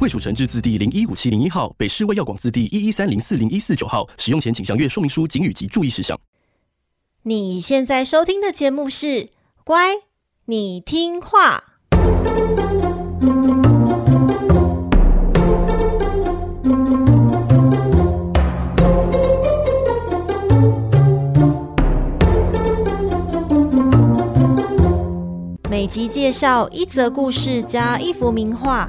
卫蜀成制字第零一五七零一号，北市卫药广字第一一三零四零一四九号。使用前请详阅说明书、警语及注意事项。你现在收听的节目是《乖，你听话》。每集介绍一则故事加一幅名画。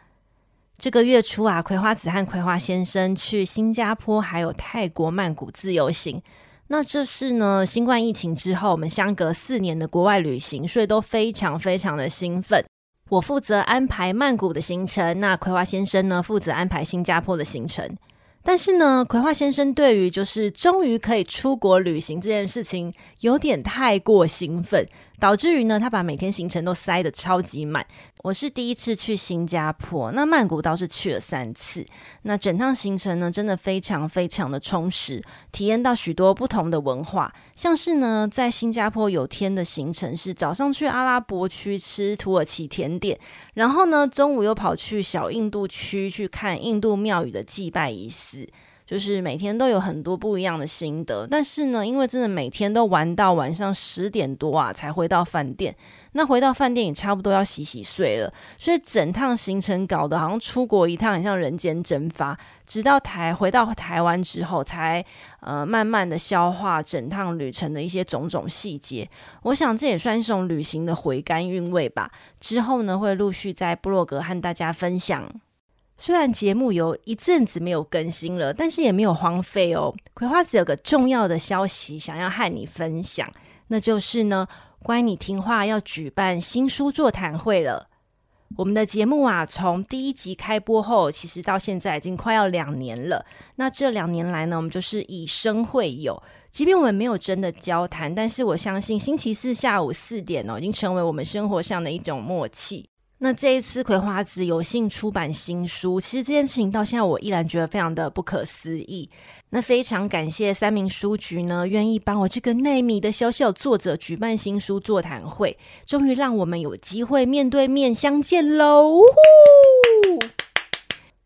这个月初啊，葵花子和葵花先生去新加坡还有泰国曼谷自由行。那这是呢，新冠疫情之后，我们相隔四年的国外旅行，所以都非常非常的兴奋。我负责安排曼谷的行程，那葵花先生呢，负责安排新加坡的行程。但是呢，葵花先生对于就是终于可以出国旅行这件事情，有点太过兴奋。导致于呢，他把每天行程都塞得超级满。我是第一次去新加坡，那曼谷倒是去了三次。那整趟行程呢，真的非常非常的充实，体验到许多不同的文化。像是呢，在新加坡有天的行程是早上去阿拉伯区吃土耳其甜点，然后呢，中午又跑去小印度区去看印度庙宇的祭拜仪式。就是每天都有很多不一样的心得，但是呢，因为真的每天都玩到晚上十点多啊，才回到饭店。那回到饭店也差不多要洗洗睡了，所以整趟行程搞得好像出国一趟，很像人间蒸发。直到台回到台湾之后，才呃慢慢的消化整趟旅程的一些种种细节。我想这也算是一种旅行的回甘韵味吧。之后呢，会陆续在部落格和大家分享。虽然节目有一阵子没有更新了，但是也没有荒废哦。葵花子有个重要的消息想要和你分享，那就是呢，乖，你听话要举办新书座谈会了。我们的节目啊，从第一集开播后，其实到现在已经快要两年了。那这两年来呢，我们就是以声会友，即便我们没有真的交谈，但是我相信星期四下午四点哦，已经成为我们生活上的一种默契。那这一次葵花籽有幸出版新书，其实这件事情到现在我依然觉得非常的不可思议。那非常感谢三民书局呢，愿意帮我这个内迷的小小作者举办新书座谈会，终于让我们有机会面对面相见喽！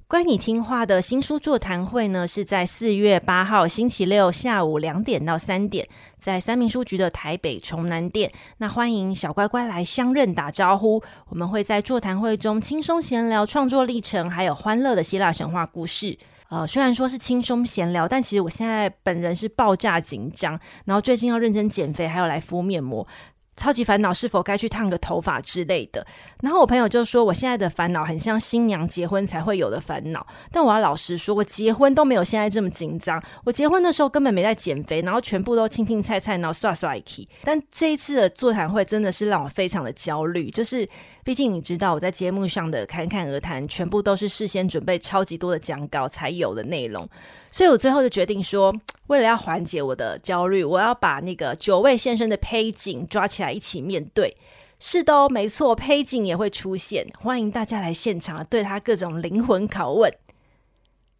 乖，你听话的新书座谈会呢，是在四月八号星期六下午两点到三点，在三民书局的台北崇南店。那欢迎小乖乖来相认打招呼。我们会在座谈会中轻松闲聊创作历程，还有欢乐的希腊神话故事。呃，虽然说是轻松闲聊，但其实我现在本人是爆炸紧张，然后最近要认真减肥，还有来敷面膜。超级烦恼是否该去烫个头发之类的，然后我朋友就说我现在的烦恼很像新娘结婚才会有的烦恼，但我要老实说，我结婚都没有现在这么紧张。我结婚的时候根本没在减肥，然后全部都青青菜菜，然后刷刷起。但这一次的座谈会真的是让我非常的焦虑，就是。毕竟你知道我在节目上的侃侃而谈，全部都是事先准备超级多的讲稿才有的内容，所以我最后就决定说，为了要缓解我的焦虑，我要把那个九位先生的配景抓起来一起面对。是的哦，没错，配景也会出现，欢迎大家来现场对他各种灵魂拷问。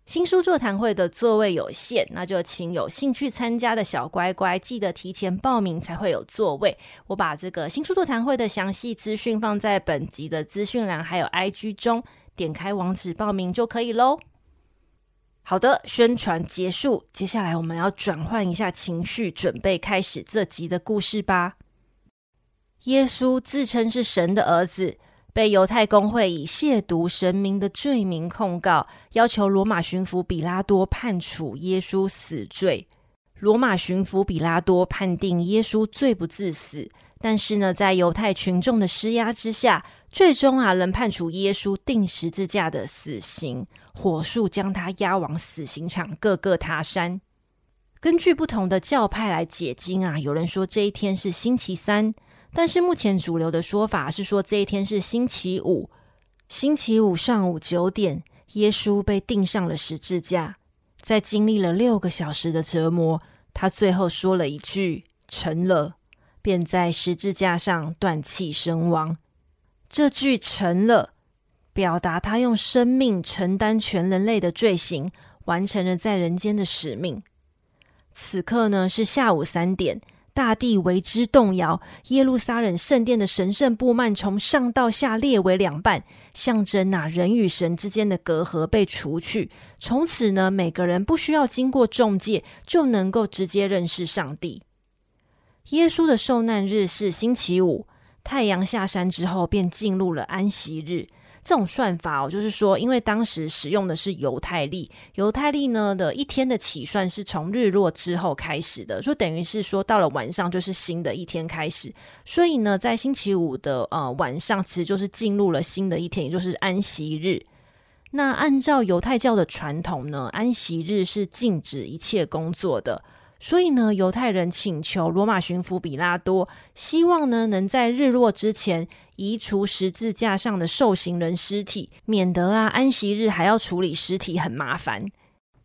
新书座谈会的座位有限，那就请有兴趣参加的小乖乖记得提前报名才会有座位。我把这个新书座谈会的详细资讯放在本集的资讯栏，还有 IG 中，点开网址报名就可以喽。好的，宣传结束，接下来我们要转换一下情绪，准备开始这集的故事吧。耶稣自称是神的儿子。被犹太公会以亵渎神明的罪名控告，要求罗马巡抚比拉多判处耶稣死罪。罗马巡抚比拉多判定耶稣罪不至死，但是呢，在犹太群众的施压之下，最终啊，仍判处耶稣钉十字架的死刑，火速将他押往死刑场各个他山。根据不同的教派来解经啊，有人说这一天是星期三，但是目前主流的说法是说这一天是星期五。星期五上午九点，耶稣被钉上了十字架，在经历了六个小时的折磨，他最后说了一句“成了”。便在十字架上断气身亡。这句成了，表达他用生命承担全人类的罪行，完成了在人间的使命。此刻呢，是下午三点，大地为之动摇，耶路撒冷圣殿的神圣布幔从上到下裂为两半，象征那人与神之间的隔阂被除去。从此呢，每个人不需要经过中介，就能够直接认识上帝。耶稣的受难日是星期五，太阳下山之后便进入了安息日。这种算法哦，就是说，因为当时使用的是犹太历，犹太历呢的一天的起算是从日落之后开始的，就等于是说到了晚上就是新的一天开始。所以呢，在星期五的呃晚上，其实就是进入了新的一天，也就是安息日。那按照犹太教的传统呢，安息日是禁止一切工作的。所以呢，犹太人请求罗马巡抚比拉多，希望呢能在日落之前移除十字架上的受刑人尸体，免得啊安息日还要处理尸体很麻烦。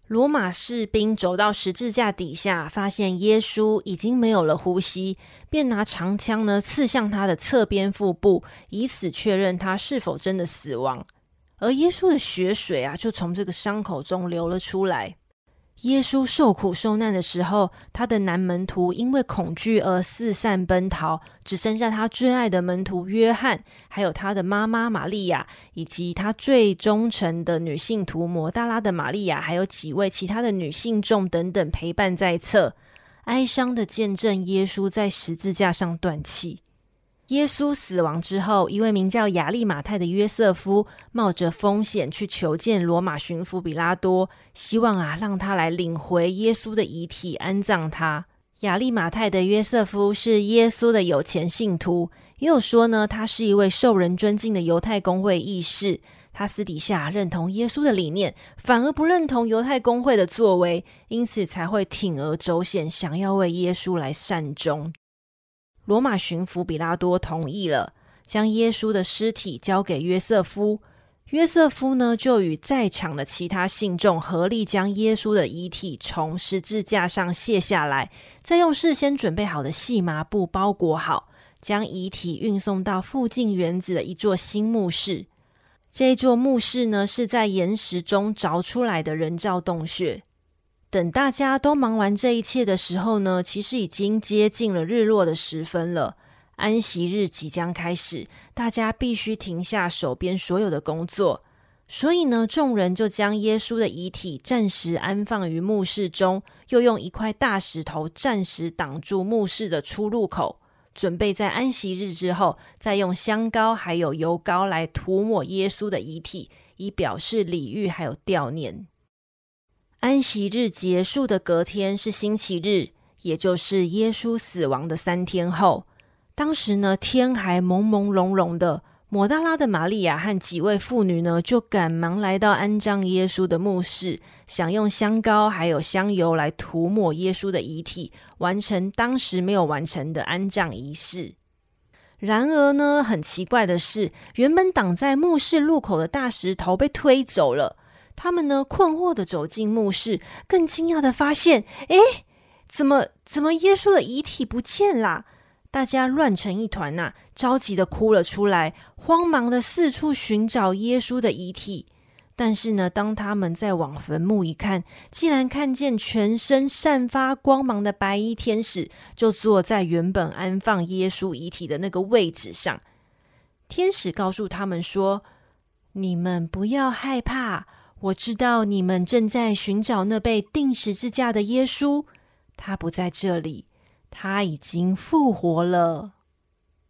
罗马士兵走到十字架底下，发现耶稣已经没有了呼吸，便拿长枪呢刺向他的侧边腹部，以此确认他是否真的死亡。而耶稣的血水啊，就从这个伤口中流了出来。耶稣受苦受难的时候，他的男门徒因为恐惧而四散奔逃，只剩下他最爱的门徒约翰，还有他的妈妈玛利亚，以及他最忠诚的女性徒抹大拉的玛利亚，还有几位其他的女性众等等陪伴在侧，哀伤的见证耶稣在十字架上断气。耶稣死亡之后，一位名叫亚利马太的约瑟夫冒着风险去求见罗马巡抚比拉多，希望啊让他来领回耶稣的遗体安葬他。亚利马太的约瑟夫是耶稣的有钱信徒，也有说呢，他是一位受人尊敬的犹太公会议士。他私底下认同耶稣的理念，反而不认同犹太公会的作为，因此才会铤而走险，想要为耶稣来善终。罗马巡抚比拉多同意了，将耶稣的尸体交给约瑟夫。约瑟夫呢，就与在场的其他信众合力将耶稣的遗体从十字架上卸下来，再用事先准备好的细麻布包裹好，将遗体运送到附近园子的一座新墓室。这座墓室呢，是在岩石中凿出来的人造洞穴。等大家都忙完这一切的时候呢，其实已经接近了日落的时分了。安息日即将开始，大家必须停下手边所有的工作，所以呢，众人就将耶稣的遗体暂时安放于墓室中，又用一块大石头暂时挡住墓室的出入口，准备在安息日之后，再用香膏还有油膏来涂抹耶稣的遗体，以表示礼遇还有悼念。安息日结束的隔天是星期日，也就是耶稣死亡的三天后。当时呢，天还朦朦胧胧的。抹大拉的玛利亚和几位妇女呢，就赶忙来到安葬耶稣的墓室，想用香膏还有香油来涂抹耶稣的遗体，完成当时没有完成的安葬仪式。然而呢，很奇怪的是，原本挡在墓室入口的大石头被推走了。他们呢，困惑的走进墓室，更惊讶的发现，哎，怎么怎么耶稣的遗体不见啦？大家乱成一团呐，着急的哭了出来，慌忙的四处寻找耶稣的遗体。但是呢，当他们再往坟墓一看，竟然看见全身散发光芒的白衣天使，就坐在原本安放耶稣遗体的那个位置上。天使告诉他们说：“你们不要害怕。”我知道你们正在寻找那被钉十字架的耶稣，他不在这里，他已经复活了。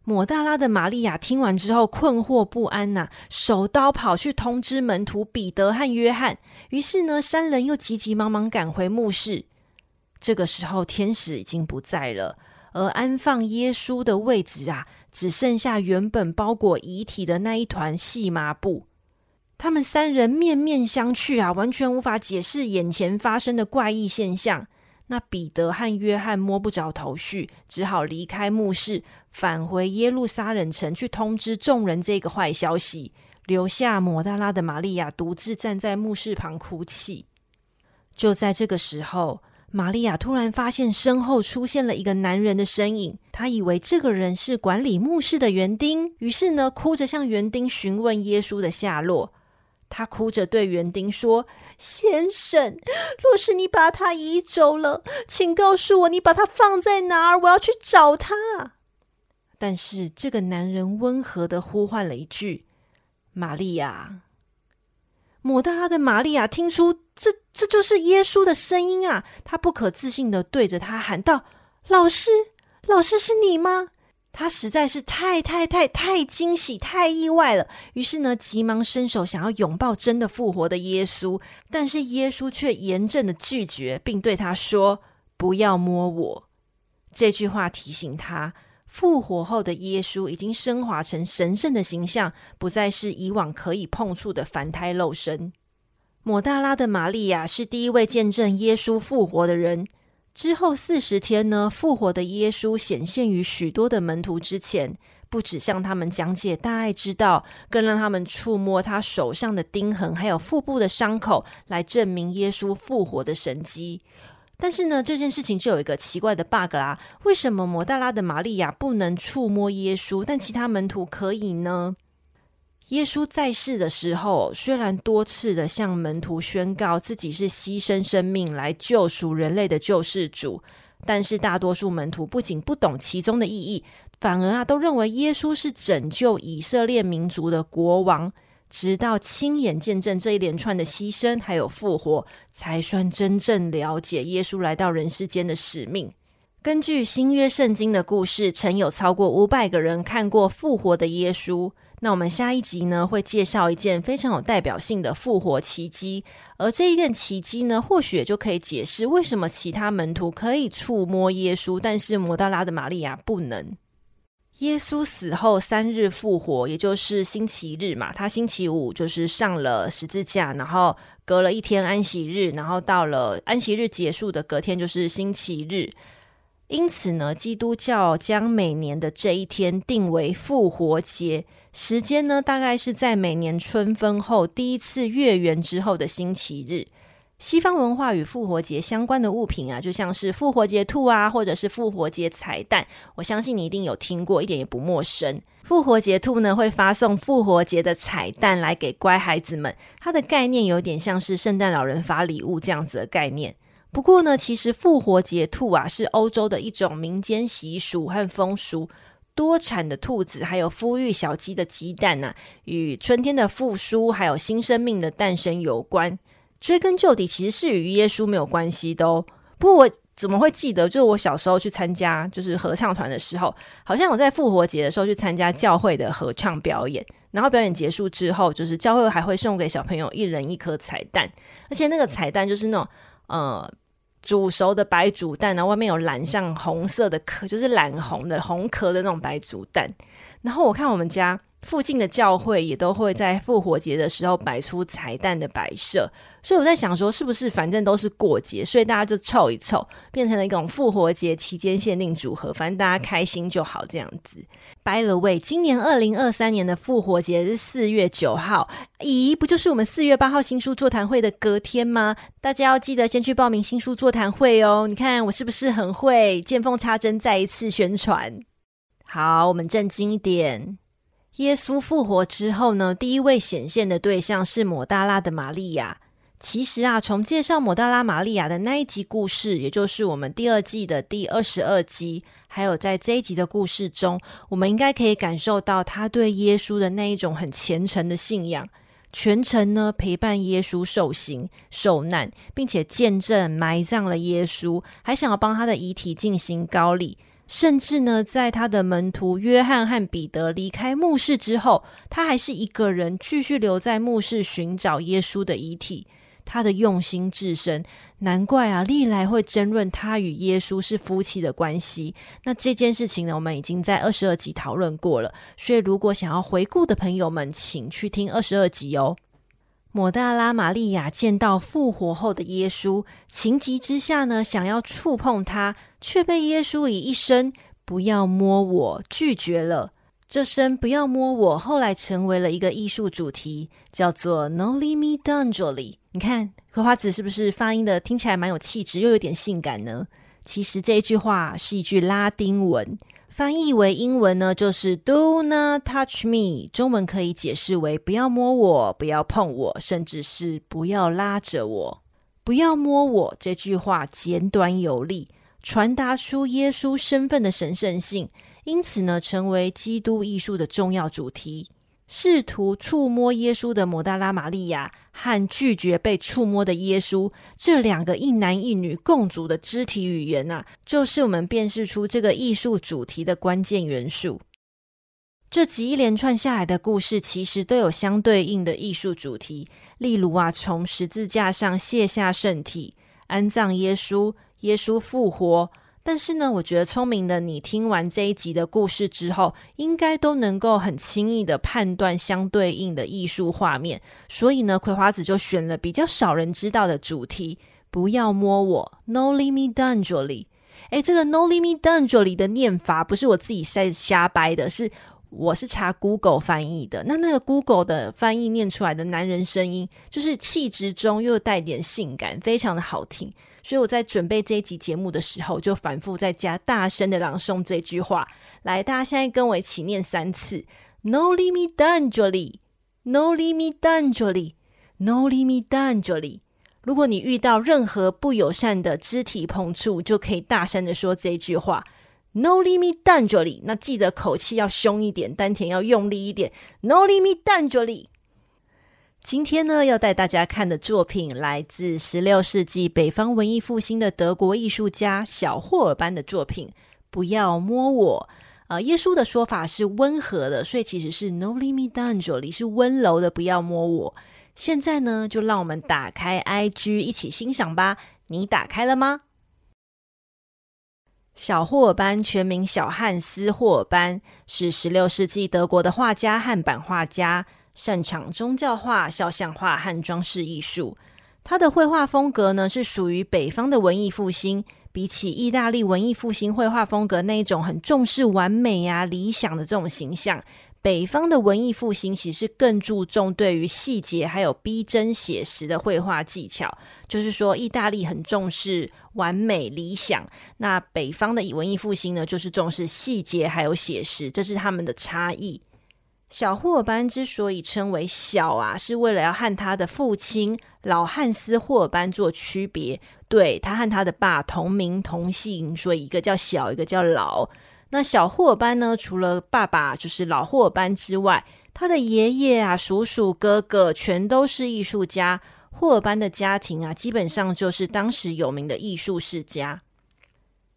抹大拉的玛利亚听完之后困惑不安呐、手刀跑去通知门徒彼得和约翰。于是呢，三人又急急忙忙赶回墓室。这个时候，天使已经不在了，而安放耶稣的位置啊，只剩下原本包裹遗体的那一团细麻布。他们三人面面相觑啊，完全无法解释眼前发生的怪异现象。那彼得和约翰摸不着头绪，只好离开墓室，返回耶路撒冷城去通知众人这个坏消息，留下抹大拉的玛利亚独自站在墓室旁哭泣。就在这个时候，玛利亚突然发现身后出现了一个男人的身影，她以为这个人是管理墓室的园丁，于是呢，哭着向园丁询问耶稣的下落。他哭着对园丁说：“先生，若是你把他移走了，请告诉我你把他放在哪儿，我要去找他。”但是这个男人温和的呼唤了一句：“玛利亚。”抹大拉的玛利亚听出这这就是耶稣的声音啊！他不可置信的对着他喊道：“老师，老师是你吗？”他实在是太太太太惊喜、太意外了，于是呢，急忙伸手想要拥抱真的复活的耶稣，但是耶稣却严正的拒绝，并对他说：“不要摸我。”这句话提醒他，复活后的耶稣已经升华成神圣的形象，不再是以往可以碰触的凡胎肉身。抹大拉的玛利亚是第一位见证耶稣复活的人。之后四十天呢，复活的耶稣显现于许多的门徒之前，不止向他们讲解大爱之道，更让他们触摸他手上的钉痕，还有腹部的伤口，来证明耶稣复活的神迹。但是呢，这件事情就有一个奇怪的 bug 啦，为什么抹大拉的玛利亚不能触摸耶稣，但其他门徒可以呢？耶稣在世的时候，虽然多次的向门徒宣告自己是牺牲生命来救赎人类的救世主，但是大多数门徒不仅不懂其中的意义，反而啊都认为耶稣是拯救以色列民族的国王。直到亲眼见证这一连串的牺牲还有复活，才算真正了解耶稣来到人世间的使命。根据新约圣经的故事，曾有超过五百个人看过复活的耶稣。那我们下一集呢，会介绍一件非常有代表性的复活奇迹，而这一件奇迹呢，或许也就可以解释为什么其他门徒可以触摸耶稣，但是抹大拉的玛利亚不能。耶稣死后三日复活，也就是星期日嘛，他星期五就是上了十字架，然后隔了一天安息日，然后到了安息日结束的隔天就是星期日。因此呢，基督教将每年的这一天定为复活节，时间呢，大概是在每年春分后第一次月圆之后的星期日。西方文化与复活节相关的物品啊，就像是复活节兔啊，或者是复活节彩蛋，我相信你一定有听过，一点也不陌生。复活节兔呢，会发送复活节的彩蛋来给乖孩子们，它的概念有点像是圣诞老人发礼物这样子的概念。不过呢，其实复活节兔啊是欧洲的一种民间习俗和风俗。多产的兔子还有孵育小鸡的鸡蛋呐、与春天的复苏还有新生命的诞生有关。追根究底，其实是与耶稣没有关系的哦。不过我怎么会记得？就是我小时候去参加就是合唱团的时候，好像我在复活节的时候去参加教会的合唱表演，然后表演结束之后，就是教会还会送给小朋友一人一颗彩蛋，而且那个彩蛋就是那种呃。煮熟的白煮蛋，然后外面有蓝像红色的壳，就是蓝红的红壳的那种白煮蛋。然后我看我们家附近的教会也都会在复活节的时候摆出彩蛋的摆设，所以我在想说，是不是反正都是过节，所以大家就凑一凑，变成了一种复活节期间限定组合，反正大家开心就好这样子。By the way，今年二零二三年的复活节是四月九号，咦，不就是我们四月八号新书座谈会的隔天吗？大家要记得先去报名新书座谈会哦。你看我是不是很会见缝插针，再一次宣传？好，我们正经一点。耶稣复活之后呢，第一位显现的对象是抹大拉的玛利亚。其实啊，从介绍抹大拉玛利亚的那一集故事，也就是我们第二季的第二十二集，还有在这一集的故事中，我们应该可以感受到他对耶稣的那一种很虔诚的信仰，全程呢陪伴耶稣受刑受难，并且见证埋葬了耶稣，还想要帮他的遗体进行高礼，甚至呢，在他的门徒约翰和彼得离开墓室之后，他还是一个人继续留在墓室寻找耶稣的遗体。他的用心至深，难怪啊，历来会争论他与耶稣是夫妻的关系。那这件事情呢，我们已经在二十二集讨论过了，所以如果想要回顾的朋友们，请去听二十二集哦。抹大拉玛利亚见到复活后的耶稣，情急之下呢，想要触碰他，却被耶稣以一声“不要摸我”拒绝了。这声“不要摸我”后来成为了一个艺术主题，叫做 “Noli me Tangere”。你看，葵花子是不是发音的听起来蛮有气质，又有点性感呢？其实这一句话是一句拉丁文。翻译为英文呢，就是 "Do not touch me"，中文可以解释为“不要摸我，不要碰我，甚至是不要拉着我，不要摸我”。这句话简短有力，传达出耶稣身份的神圣性，因此呢，成为基督艺术的重要主题。试图触摸耶稣的摩大拉玛利亚和拒绝被触摸的耶稣，这两个一男一女共组的肢体语言呐、啊，就是我们辨识出这个艺术主题的关键元素。这几一连串下来的故事，其实都有相对应的艺术主题，例如啊，从十字架上卸下圣体，安葬耶稣，耶稣复活。但是呢，我觉得聪明的你听完这一集的故事之后，应该都能够很轻易的判断相对应的艺术画面。所以呢，葵花子就选了比较少人知道的主题：不要摸我，Noli me tangere。哎，这个 Noli me tangere 的念法不是我自己在瞎掰的，是我是查 Google 翻译的。那那个 Google 的翻译念出来的男人声音，就是气质中又带点性感，非常的好听。所以我在准备这一集节目的时候，就反复在家大声的朗诵这句话。来，大家现在跟我一起念三次：Noli me tangere，Noli me tangere，Noli me tangere。如果你遇到任何不友善的肢体碰触，就可以大声的说这句话：No limit dangerly。那记得口气要凶一点，丹田要用力一点：No limit dangerly。今天呢，要带大家看的作品来自十六世纪北方文艺复兴的德国艺术家小霍尔班的作品。不要摸我。呃，耶稣的说法是温和的，所以其实是 “No l i m i t a n g e l 是温柔的，不要摸我。现在呢，就让我们打开 IG 一起欣赏吧。你打开了吗？小霍尔班全名小汉斯霍尔班，是十六世纪德国的画家和版画家。擅长宗教画、肖像画和装饰艺术。他的绘画风格呢，是属于北方的文艺复兴。比起意大利文艺复兴绘画风格那一种很重视完美呀、啊、理想的这种形象，北方的文艺复兴其实更注重对于细节还有逼真写实的绘画技巧。就是说，意大利很重视完美理想，那北方的文艺复兴呢，就是重视细节还有写实，这是他们的差异。小霍尔班之所以称为小啊，是为了要和他的父亲老汉斯霍尔班做区别。对，他和他的爸同名同姓，所以一个叫小，一个叫老。那小霍尔班呢，除了爸爸就是老霍尔班之外，他的爷爷啊、叔叔、哥哥全都是艺术家。霍尔班的家庭啊，基本上就是当时有名的艺术世家。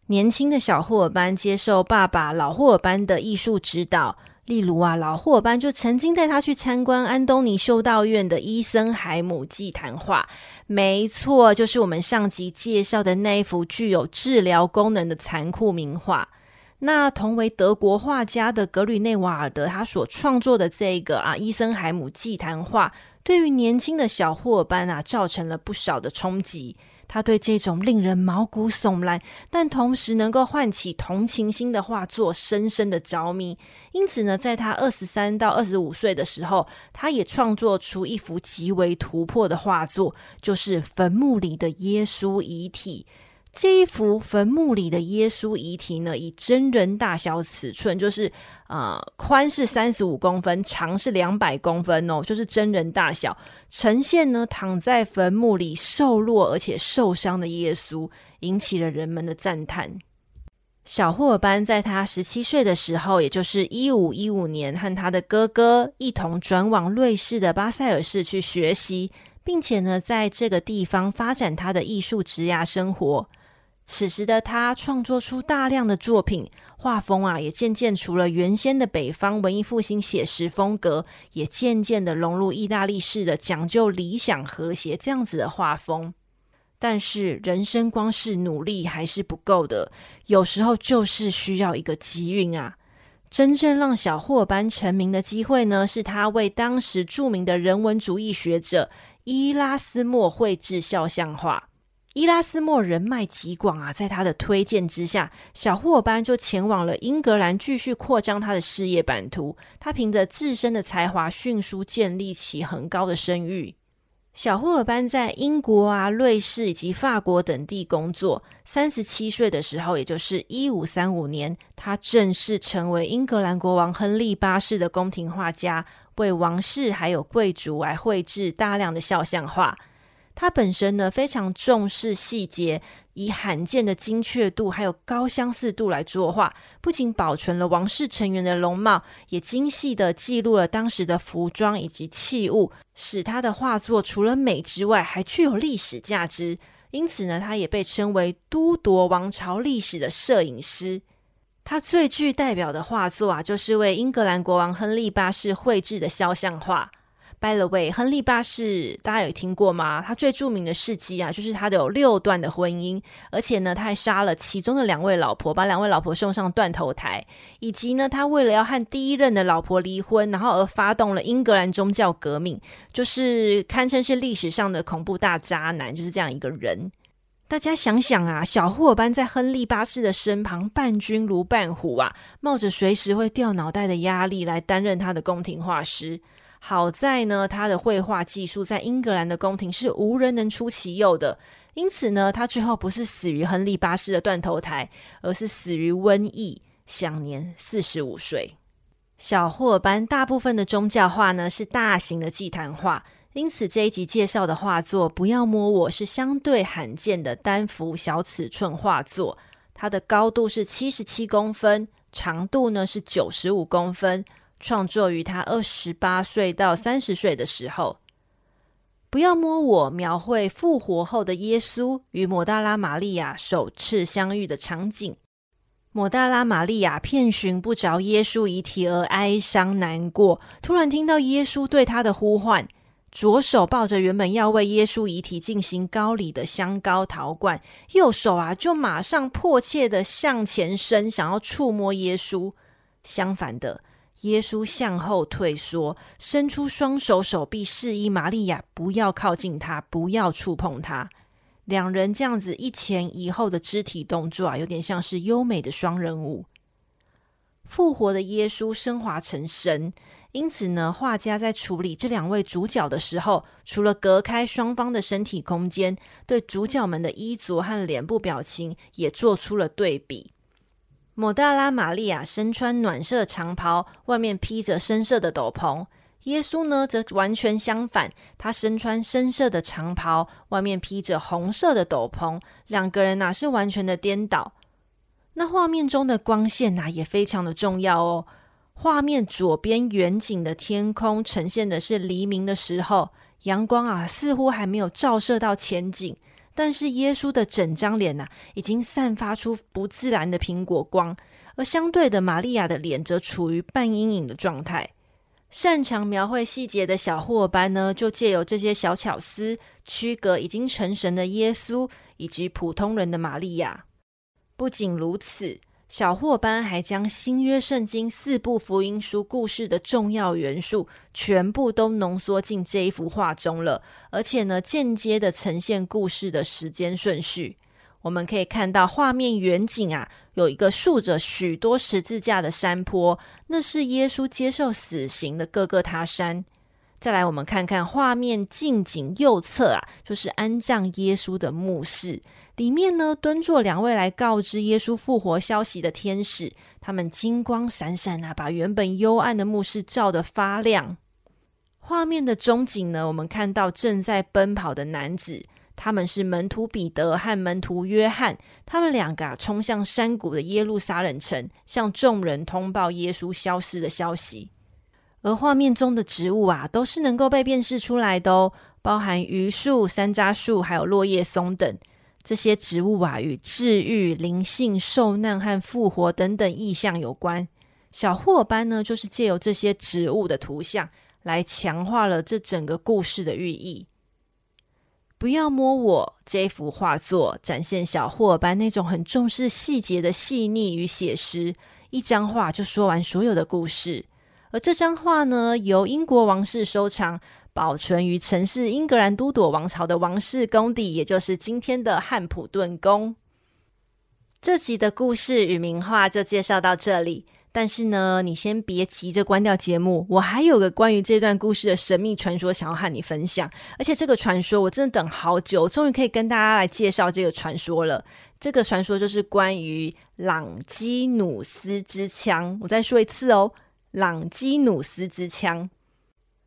年轻的小霍尔班接受爸爸老霍尔班的艺术指导。例如啊，老霍班就曾经带他去参观安东尼修道院的伊森海姆祭坛画，没错，就是我们上集介绍的那一幅具有治疗功能的残酷名画。那同为德国画家的格吕内瓦尔德，他所创作的这个啊伊森海姆祭坛画，对于年轻的小霍班啊，造成了不少的冲击。他对这种令人毛骨悚然，但同时能够唤起同情心的画作深深的着迷。因此呢，在他二十三到二十五岁的时候，他也创作出一幅极为突破的画作，就是坟墓里的耶稣遗体。这一幅坟墓里的耶稣遗体呢，以真人大小尺寸，就是呃宽是三十五公分，长是两百公分哦，就是真人大小呈现呢，躺在坟墓里瘦弱而且受伤的耶稣，引起了人们的赞叹。小霍尔班在他十七岁的时候，也就是一五一五年，和他的哥哥一同转往瑞士的巴塞尔市去学习，并且呢，在这个地方发展他的艺术职涯生活。此时的他创作出大量的作品，画风啊也渐渐除了原先的北方文艺复兴写实风格，也渐渐的融入意大利式的讲究理想和谐这样子的画风。但是人生光是努力还是不够的，有时候就是需要一个机运啊！真正让小霍尔班成名的机会呢，是他为当时著名的人文主义学者伊拉斯莫绘制肖像画。伊拉斯莫人脉极广啊，在他的推荐之下，小霍尔班就前往了英格兰，继续扩张他的事业版图。他凭着自身的才华，迅速建立起很高的声誉。小霍尔班在英国啊、瑞士以及法国等地工作。三十七岁的时候，也就是一五三五年，他正式成为英格兰国王亨利八世的宫廷画家，为王室还有贵族来绘制大量的肖像画。他本身呢，非常重视细节，以罕见的精确度还有高相似度来作画，不仅保存了王室成员的容貌，也精细地记录了当时的服装以及器物，使他的画作除了美之外，还具有历史价值。因此呢，他也被称为都铎王朝历史的摄影师。他最具代表的画作啊，就是为英格兰国王亨利八世绘制的肖像画。By the way，亨利八世大家有听过吗？他最著名的事迹啊，就是他的有六段的婚姻，而且呢，他还杀了其中的两位老婆，把两位老婆送上断头台，以及呢，他为了要和第一任的老婆离婚，然后而发动了英格兰宗教革命，就是堪称是历史上的恐怖大渣男，就是这样一个人。大家想想啊，小霍尔班在亨利八世的身旁，伴君如伴虎啊，冒着随时会掉脑袋的压力来担任他的宫廷画师。好在呢，他的绘画技术在英格兰的宫廷是无人能出其右的，因此呢，他最后不是死于亨利八世的断头台，而是死于瘟疫，享年四十五岁。小霍尔班大部分的宗教画呢是大型的祭坛画，因此这一集介绍的画作《不要摸我》是相对罕见的单幅小尺寸画作，它的高度是七十七公分，长度呢是九十五公分。创作于他二十八岁到三十岁的时候。不要摸我，描绘复活后的耶稣与抹大拉玛利亚首次相遇的场景。抹大拉玛利亚遍寻不着耶稣遗体而哀伤难过，突然听到耶稣对他的呼唤，左手抱着原本要为耶稣遗体进行高礼的香膏陶罐，右手啊就马上迫切地向前伸，想要触摸耶稣。相反的。耶稣向后退缩，伸出双手手臂，示意玛利亚不要靠近他，不要触碰他。两人这样子一前一后的肢体动作啊，有点像是优美的双人舞。复活的耶稣升华成神，因此呢，画家在处理这两位主角的时候，除了隔开双方的身体空间，对主角们的衣着和脸部表情也做出了对比。抹大拉玛利亚身穿暖色长袍，外面披着深色的斗篷。耶稣呢，则完全相反，他身穿深色的长袍，外面披着红色的斗篷。两个人呐、是完全的颠倒。那画面中的光线呐、也非常的重要哦。画面左边远景的天空呈现的是黎明的时候，阳光啊，似乎还没有照射到前景。但是耶稣的整张脸呐、已经散发出不自然的苹果光，而相对的，玛利亚的脸则处于半阴影的状态。擅长描绘细节的小伙伴呢，就借由这些小巧思，区隔已经成神的耶稣以及普通人的玛利亚。不仅如此。小霍班还将新约圣经四部福音书故事的重要元素全部都浓缩进这一幅画中了，而且呢，间接的呈现故事的时间顺序。我们可以看到画面远景啊，有一个竖着许多十字架的山坡，那是耶稣接受死刑的各各他山。再来，我们看看画面近景右侧啊，就是安葬耶稣的墓室。里面呢，蹲坐两位来告知耶稣复活消息的天使，他们金光闪闪啊，把原本幽暗的墓室照得发亮。画面的中景呢，我们看到正在奔跑的男子，他们是门徒彼得和门徒约翰，他们两个啊，冲向山谷的耶路撒冷城，向众人通报耶稣消失的消息。而画面中的植物啊，都是能够被辨识出来的哦，包含榆树、山楂树，还有落叶松等。这些植物啊，与治愈、灵性、受难和复活等等意象有关。小霍尔班呢，就是借由这些植物的图像来强化了这整个故事的寓意。不要摸我这幅画作，展现小霍尔班那种很重视细节的细腻与写实。一张画就说完所有的故事。而这张画呢，由英国王室收藏，保存于城市英格兰都铎王朝的王室宫邸，也就是今天的汉普顿宫。这集的故事与名画就介绍到这里。但是呢，你先别急着关掉节目，我还有个关于这段故事的神秘传说想要和你分享。而且这个传说我真的等好久，终于可以跟大家来介绍这个传说了。这个传说就是关于朗基努斯之枪。我再说一次哦，朗基努斯之枪。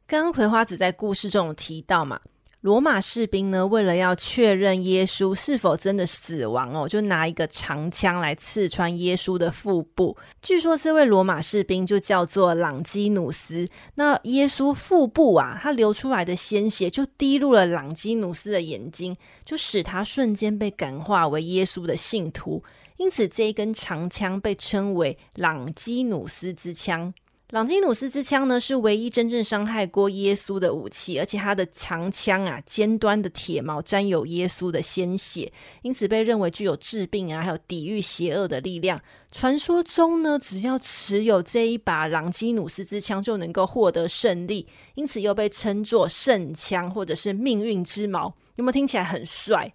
刚刚葵花子在故事中有提到嘛。罗马士兵呢，为了要确认耶稣是否真的死亡哦，就拿一个长枪来刺穿耶稣的腹部。据说这位罗马士兵就叫做朗基努斯。那耶稣腹部啊，他流出来的鲜血就滴入了朗基努斯的眼睛，就使他瞬间被感化为耶稣的信徒。因此，这一根长枪被称为朗基努斯之枪。朗基努斯之枪呢，是唯一真正伤害过耶稣的武器，而且它的长枪啊，尖端的铁矛沾有耶稣的鲜血，因此被认为具有治病啊，还有抵御邪恶的力量。传说中呢，只要持有这一把朗基努斯之枪，就能够获得胜利，因此又被称作圣枪或者是命运之矛。有没有听起来很帅？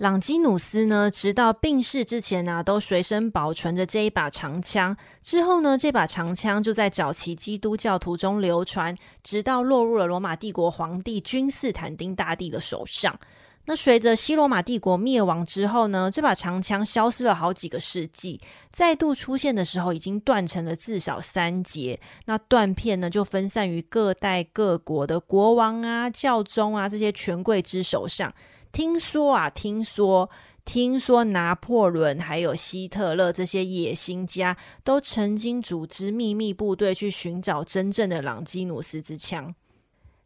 朗基努斯呢，直到病逝之前呢、都随身保存着这一把长枪。之后呢，这把长枪就在早期基督教徒中流传，直到落入了罗马帝国皇帝君士坦丁大帝的手上。那随着西罗马帝国灭亡之后呢，这把长枪消失了好几个世纪，再度出现的时候，已经断成了至少三截。那断片呢，就分散于各代各国的国王啊、教宗啊这些权贵之手上。听说啊，听说，听说拿破仑还有希特勒这些野心家都曾经组织秘密部队去寻找真正的朗基努斯之枪。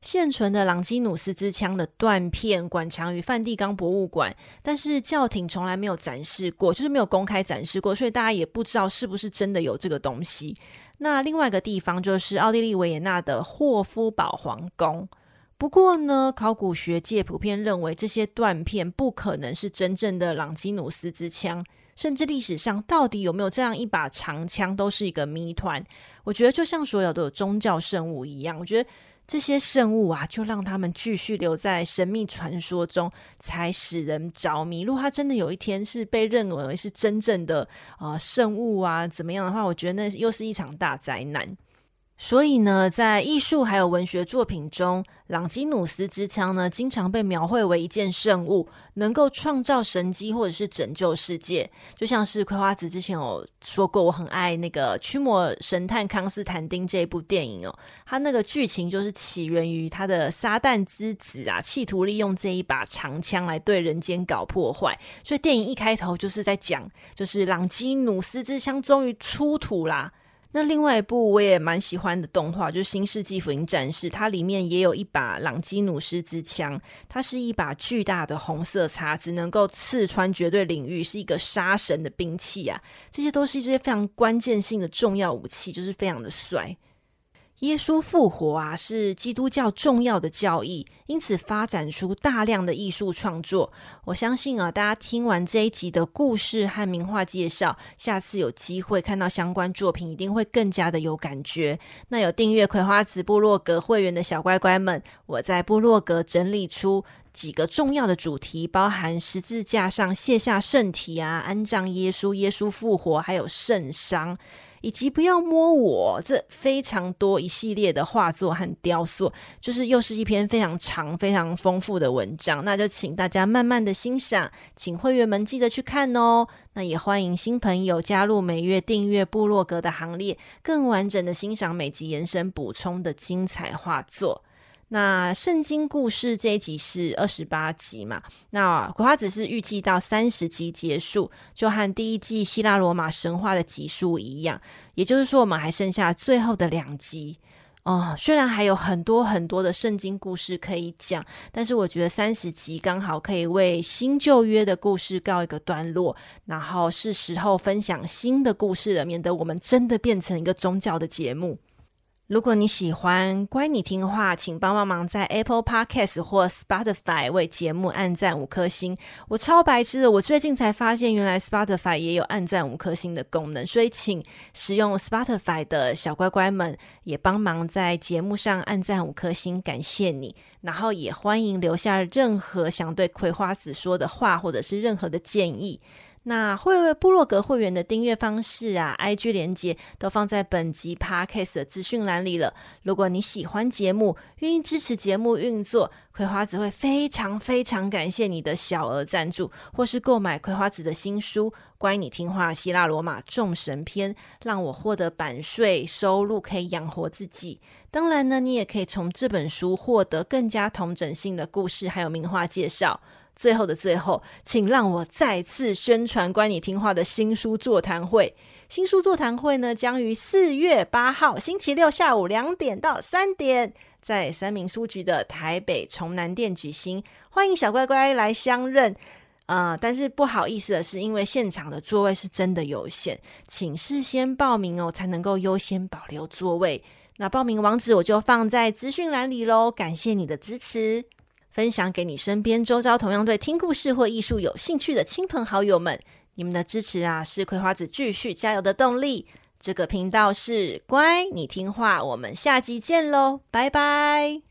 现存的朗基努斯之枪的断片馆藏于梵蒂冈博物馆，但是教廷从来没有展示过，就是没有公开展示过，所以大家也不知道是不是真的有这个东西。那另外一个地方就是奥地利维也纳的霍夫堡皇宫。不过呢，考古学界普遍认为这些断片不可能是真正的朗基努斯之枪，甚至历史上到底有没有这样一把长枪都是一个谜团。我觉得就像所有的宗教圣物一样，我觉得这些圣物啊，就让他们继续留在神秘传说中，才使人着迷。如果它真的有一天是被认为是真正的呃圣物啊，怎么样的话，我觉得那又是一场大灾难。所以呢，在艺术还有文学作品中，朗基努斯之枪呢，经常被描绘为一件圣物，能够创造神迹或者是拯救世界。就像是葵花子之前有说过，我很爱那个《驱魔神探康斯坦丁》这一部电影哦，它那个剧情就是起源于他的撒旦之子啊，企图利用这一把长枪来对人间搞破坏。所以电影一开头就是在讲，就是朗基努斯之枪终于出土啦。那另外一部我也蛮喜欢的动画，就是《新世纪福音战士》，它里面也有一把朗基努斯之枪，它是一把巨大的红色叉子，能够刺穿绝对领域，是一个杀神的兵器啊！这些都是一些非常关键性的重要武器，就是非常的帅。耶稣复活啊，是基督教重要的教义，因此发展出大量的艺术创作。我相信啊，大家听完这一集的故事和名画介绍，下次有机会看到相关作品，一定会更加的有感觉。那有订阅葵花子部落格会员的小乖乖们，我在部落格整理出几个重要的主题，包含十字架上卸下圣体啊，安葬耶稣，耶稣复活，还有圣伤。以及不要摸我，这非常多一系列的画作和雕塑，就是又是一篇非常长、非常丰富的文章。那就请大家慢慢的欣赏，请会员们记得去看哦。那也欢迎新朋友加入每月订阅部落格的行列，更完整的欣赏每集延伸补充的精彩画作。那圣经故事这一集是二十八集嘛？那葵花子是预计到三十集结束，就和第一季希腊罗马神话的集数一样，也就是说我们还剩下最后的两集。哦，虽然还有很多很多的圣经故事可以讲，但是我觉得三十集刚好可以为新旧约的故事告一个段落，然后是时候分享新的故事了，免得我们真的变成一个宗教的节目。如果你喜欢乖，你听话，请帮帮忙在 Apple Podcast 或 Spotify 为节目按赞五颗星。我超白痴的，我最近才发现，原来 Spotify 也有按赞五颗星的功能，所以请使用 Spotify 的小乖乖们也帮忙在节目上按赞五颗星，感谢你。然后也欢迎留下任何想对葵花子说的话，或者是任何的建议。那会为部落格会员的订阅方式啊，IG 连接都放在本集 Podcast 的资讯栏里了。如果你喜欢节目，愿意支持节目运作，葵花子会非常非常感谢你的小额赞助，或是购买葵花子的新书《乖，你听话希腊罗马众神篇》，让我获得版税收入，可以养活自己。当然呢，你也可以从这本书获得更加统整性的故事，还有名画介绍。最后的最后，请让我再次宣传乖，你听话的新书座谈会。新书座谈会呢，将于四月八号星期六下午两点到三点，在三民书局的台北崇南店举行。欢迎小乖乖来相认。啊、呃，但是不好意思的是，因为现场的座位是真的有限，请事先报名哦，才能够优先保留座位。那报名网址我就放在资讯栏里喽。感谢你的支持。分享给你身边周遭同样对听故事或艺术有兴趣的亲朋好友们，你们的支持啊，是葵花子继续加油的动力。这个频道是乖，你听话，我们下集见喽，拜拜。